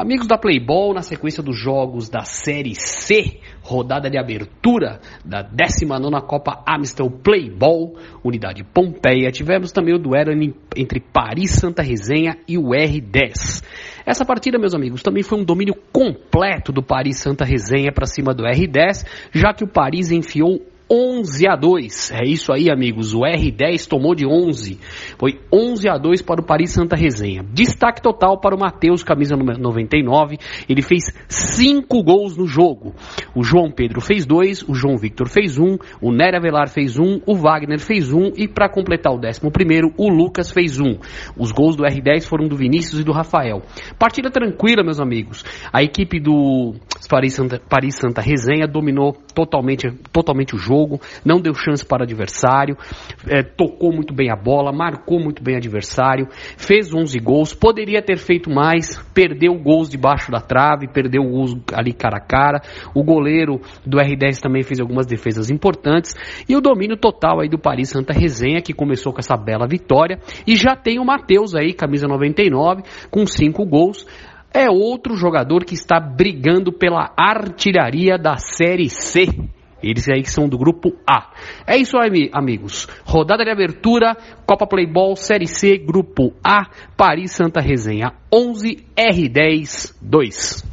Amigos da Playball, na sequência dos jogos da Série C, rodada de abertura da 19 Copa Amstel Playball, Unidade Pompeia, tivemos também o duelo entre Paris Santa Resenha e o R10. Essa partida, meus amigos, também foi um domínio completo do Paris Santa Resenha para cima do R10, já que o Paris enfiou 11 a 2. É isso aí, amigos. O R10 tomou de 11. Foi 11 a 2 para o Paris Santa Resenha. Destaque total para o Matheus, camisa 99. Ele fez 5 gols no jogo. O João Pedro fez 2, o João Victor fez 1, um, o Nery Avelar fez 1, um, o Wagner fez 1 um, e para completar o 11 o Lucas fez 1. Os gols do R10 foram do Vinícius e do Rafael. Partida tranquila, meus amigos. A equipe do Paris Santa, Paris Santa Resenha dominou totalmente, totalmente o jogo jogo, não deu chance para adversário, é, tocou muito bem a bola, marcou muito bem adversário, fez 11 gols, poderia ter feito mais, perdeu gols debaixo da trave, perdeu gols ali cara a cara. O goleiro do R10 também fez algumas defesas importantes e o domínio total aí do Paris Santa Resenha que começou com essa bela vitória e já tem o Matheus aí, camisa 99, com 5 gols é outro jogador que está brigando pela artilharia da Série C. Eles aí que são do grupo A. É isso aí, amigos. Rodada de abertura, Copa Playball, Série C, Grupo A, Paris Santa Resenha 11 R10 2.